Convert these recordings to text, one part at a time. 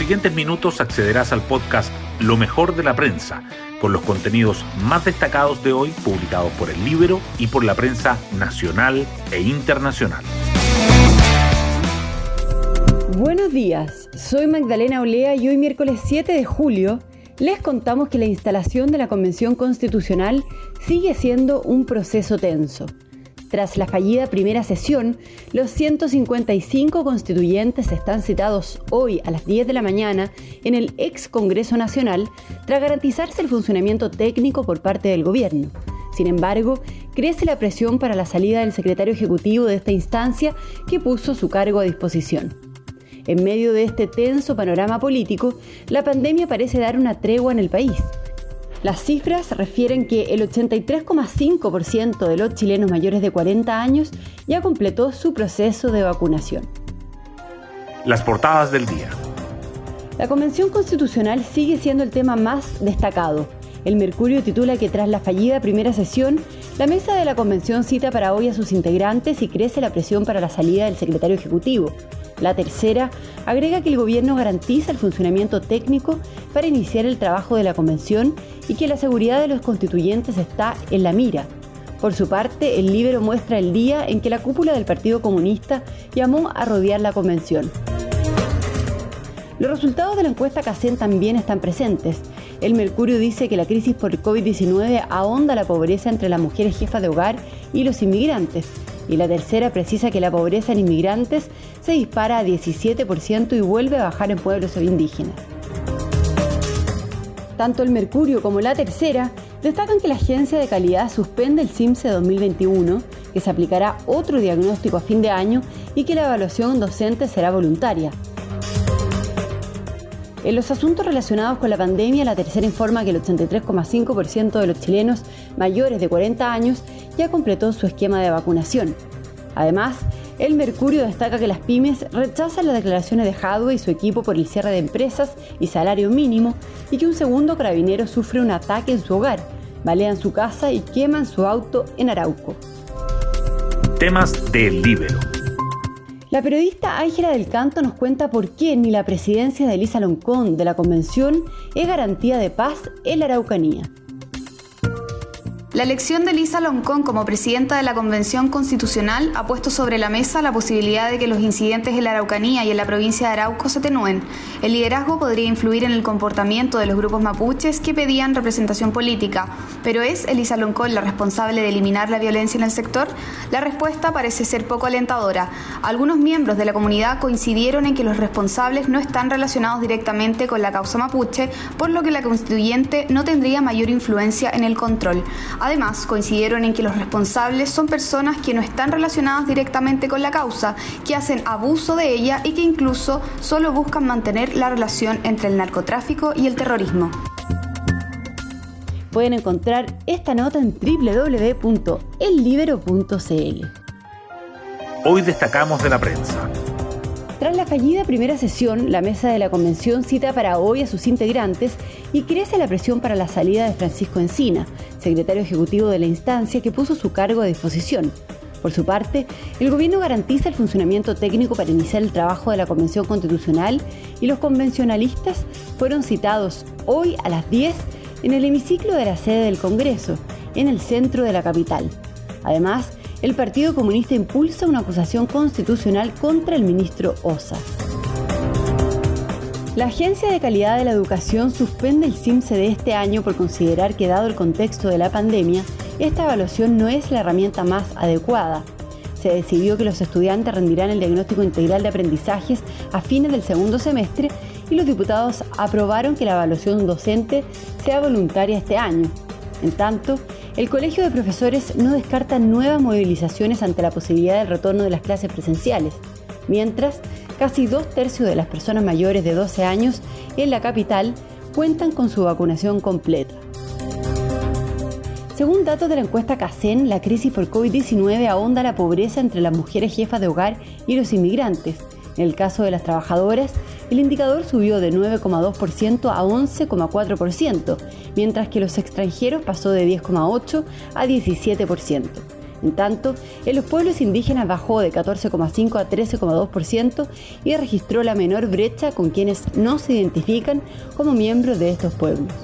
siguientes minutos accederás al podcast Lo mejor de la prensa, con los contenidos más destacados de hoy publicados por el Libro y por la prensa nacional e internacional. Buenos días, soy Magdalena Olea y hoy miércoles 7 de julio les contamos que la instalación de la Convención Constitucional sigue siendo un proceso tenso. Tras la fallida primera sesión, los 155 constituyentes están citados hoy a las 10 de la mañana en el ex Congreso Nacional tras garantizarse el funcionamiento técnico por parte del gobierno. Sin embargo, crece la presión para la salida del secretario ejecutivo de esta instancia que puso su cargo a disposición. En medio de este tenso panorama político, la pandemia parece dar una tregua en el país. Las cifras refieren que el 83,5% de los chilenos mayores de 40 años ya completó su proceso de vacunación. Las portadas del día. La Convención Constitucional sigue siendo el tema más destacado. El Mercurio titula que tras la fallida primera sesión, la mesa de la Convención cita para hoy a sus integrantes y crece la presión para la salida del secretario ejecutivo. La tercera agrega que el gobierno garantiza el funcionamiento técnico para iniciar el trabajo de la convención y que la seguridad de los constituyentes está en la mira. Por su parte, el Libro muestra el día en que la cúpula del Partido Comunista llamó a rodear la convención. Los resultados de la encuesta CACEN también están presentes. El Mercurio dice que la crisis por COVID-19 ahonda la pobreza entre las mujeres jefas de hogar y los inmigrantes, y la tercera precisa que la pobreza en inmigrantes se dispara a 17% y vuelve a bajar en pueblos indígenas. Tanto el Mercurio como la tercera destacan que la agencia de calidad suspende el CIMSE 2021, que se aplicará otro diagnóstico a fin de año y que la evaluación docente será voluntaria. En los asuntos relacionados con la pandemia, la tercera informa que el 83,5% de los chilenos mayores de 40 años ya completó su esquema de vacunación. Además, el Mercurio destaca que las pymes rechazan las declaraciones de Jadwe y su equipo por el cierre de empresas y salario mínimo y que un segundo carabinero sufre un ataque en su hogar, balean su casa y queman su auto en Arauco. Temas del libro. La periodista Ángela del Canto nos cuenta por qué ni la presidencia de Elisa Loncón de la Convención es garantía de paz en la Araucanía. La elección de Lisa Loncón como presidenta de la Convención Constitucional ha puesto sobre la mesa la posibilidad de que los incidentes en la Araucanía y en la provincia de Arauco se atenúen. El liderazgo podría influir en el comportamiento de los grupos mapuches que pedían representación política, pero ¿es Elisa Loncón la responsable de eliminar la violencia en el sector? La respuesta parece ser poco alentadora. Algunos miembros de la comunidad coincidieron en que los responsables no están relacionados directamente con la causa mapuche, por lo que la constituyente no tendría mayor influencia en el control. Coincidieron en que los responsables son personas que no están relacionadas directamente con la causa, que hacen abuso de ella y que incluso solo buscan mantener la relación entre el narcotráfico y el terrorismo. Pueden encontrar esta nota en www.ellibero.cl. Hoy destacamos de la prensa. Tras la fallida primera sesión, la mesa de la convención cita para hoy a sus integrantes y crece la presión para la salida de Francisco Encina, secretario ejecutivo de la instancia que puso su cargo a disposición. Por su parte, el gobierno garantiza el funcionamiento técnico para iniciar el trabajo de la Convención Constitucional y los convencionalistas fueron citados hoy a las 10 en el hemiciclo de la sede del Congreso, en el centro de la capital. Además, el Partido Comunista impulsa una acusación constitucional contra el ministro Osa. La Agencia de Calidad de la Educación suspende el CIMSE de este año por considerar que, dado el contexto de la pandemia, esta evaluación no es la herramienta más adecuada. Se decidió que los estudiantes rendirán el diagnóstico integral de aprendizajes a fines del segundo semestre y los diputados aprobaron que la evaluación docente sea voluntaria este año. En tanto, el Colegio de Profesores no descarta nuevas movilizaciones ante la posibilidad del retorno de las clases presenciales, mientras casi dos tercios de las personas mayores de 12 años en la capital cuentan con su vacunación completa. Según datos de la encuesta CACEN, la crisis por COVID-19 ahonda la pobreza entre las mujeres jefas de hogar y los inmigrantes. En el caso de las trabajadoras, el indicador subió de 9,2% a 11,4%, mientras que los extranjeros pasó de 10,8% a 17%. En tanto, en los pueblos indígenas bajó de 14,5 a 13,2% y registró la menor brecha con quienes no se identifican como miembros de estos pueblos.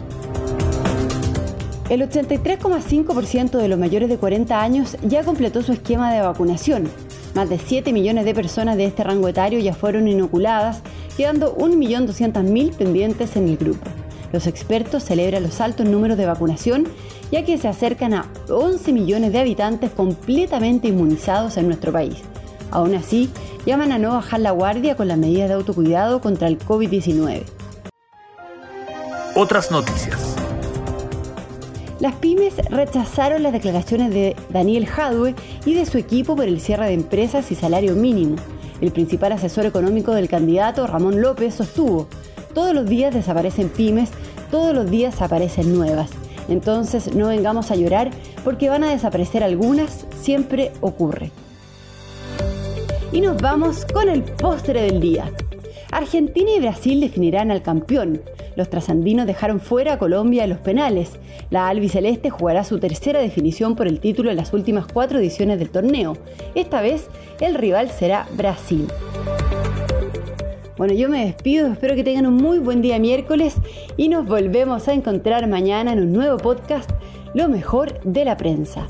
El 83,5% de los mayores de 40 años ya completó su esquema de vacunación. Más de 7 millones de personas de este rango etario ya fueron inoculadas, quedando 1.200.000 pendientes en el grupo. Los expertos celebran los altos números de vacunación, ya que se acercan a 11 millones de habitantes completamente inmunizados en nuestro país. Aún así, llaman a no bajar la guardia con las medidas de autocuidado contra el COVID-19. Otras noticias. Las pymes rechazaron las declaraciones de Daniel Jadwe y de su equipo por el cierre de empresas y salario mínimo. El principal asesor económico del candidato, Ramón López, sostuvo, todos los días desaparecen pymes, todos los días aparecen nuevas. Entonces no vengamos a llorar porque van a desaparecer algunas, siempre ocurre. Y nos vamos con el postre del día. Argentina y Brasil definirán al campeón. Los trasandinos dejaron fuera a Colombia en los penales. La albiceleste jugará su tercera definición por el título en las últimas cuatro ediciones del torneo. Esta vez el rival será Brasil. Bueno, yo me despido, espero que tengan un muy buen día miércoles y nos volvemos a encontrar mañana en un nuevo podcast, Lo mejor de la prensa.